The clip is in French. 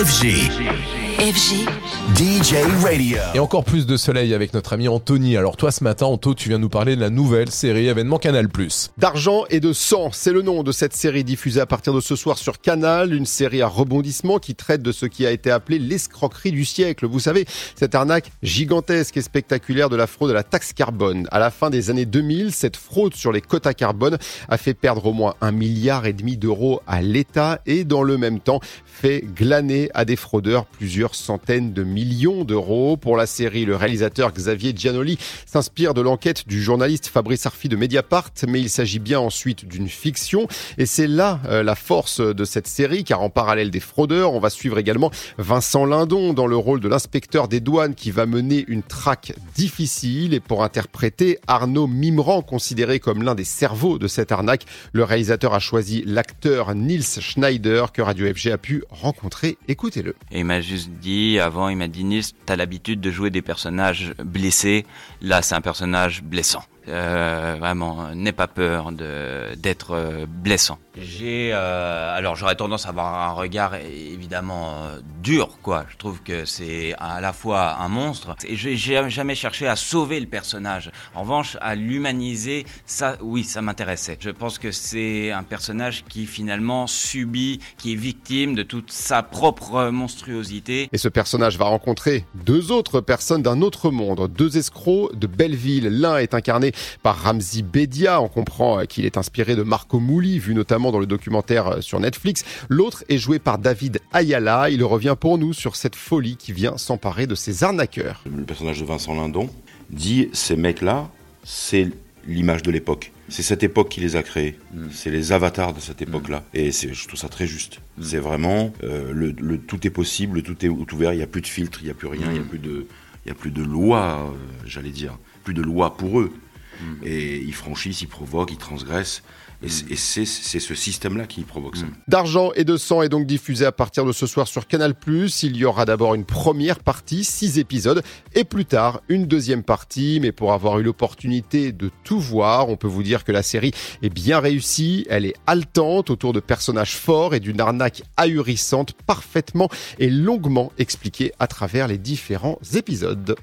FG. FG. DJ Radio. Et encore plus de soleil avec notre ami Anthony. Alors toi ce matin, Anto, tu viens nous parler de la nouvelle série événement Canal+. D'argent et de sang, c'est le nom de cette série diffusée à partir de ce soir sur Canal, une série à rebondissement qui traite de ce qui a été appelé l'escroquerie du siècle. Vous savez, cette arnaque gigantesque et spectaculaire de la fraude à la taxe carbone. À la fin des années 2000, cette fraude sur les quotas carbone a fait perdre au moins un milliard et demi d'euros à l'État et dans le même temps fait glaner à des fraudeurs plusieurs centaines de millions d'euros. Pour la série, le réalisateur Xavier Giannoli s'inspire de l'enquête du journaliste Fabrice Arfi de Mediapart, mais il s'agit bien ensuite d'une fiction. Et c'est là euh, la force de cette série, car en parallèle des fraudeurs, on va suivre également Vincent Lindon dans le rôle de l'inspecteur des douanes qui va mener une traque difficile. Et pour interpréter Arnaud Mimran, considéré comme l'un des cerveaux de cette arnaque, le réalisateur a choisi l'acteur Nils Schneider que Radio FG a pu rencontrer. Écoutez-le. Il m'a juste dit, avant, il m'a dit, Nils, t'as l'habitude de jouer des personnages blessés. Là, c'est un personnage blessant. Euh, vraiment, n'aie pas peur de d'être euh, blessant. J'ai, euh, alors j'aurais tendance à avoir un regard évidemment euh, dur, quoi. Je trouve que c'est à la fois un monstre et j'ai jamais cherché à sauver le personnage. En revanche, à l'humaniser, ça, oui, ça m'intéressait. Je pense que c'est un personnage qui finalement subit, qui est victime de toute sa propre monstruosité. Et ce personnage va rencontrer deux autres personnes d'un autre monde, deux escrocs de Belleville. L'un est incarné par Ramzi Bedia. On comprend qu'il est inspiré de Marco Mouli, vu notamment dans le documentaire sur Netflix. L'autre est joué par David Ayala. Il revient pour nous sur cette folie qui vient s'emparer de ces arnaqueurs. Le personnage de Vincent Lindon dit ces mecs-là, c'est l'image de l'époque. C'est cette époque qui les a créés. C'est les avatars de cette époque-là. Et c'est- je trouve ça très juste. C'est vraiment euh, le, le- tout est possible, tout est ouvert. Il n'y a plus de filtre, il n'y a plus rien, il n'y a plus de, il y a plus de loi, euh, j'allais dire, plus de loi pour eux. Et ils franchissent, ils provoquent, ils transgressent. Et c'est- et c'est c'est ce système-là qui provoque ça. D'argent et de sang est donc diffusé à partir de ce soir sur Canal+. Il y aura d'abord une première partie, six épisodes, et plus tard une deuxième partie. Mais pour avoir eu l'opportunité de tout voir, on peut vous dire que la série est bien réussie. Elle est haletante autour de personnages forts et d'une arnaque ahurissante, parfaitement et longuement expliquée à travers les différents épisodes.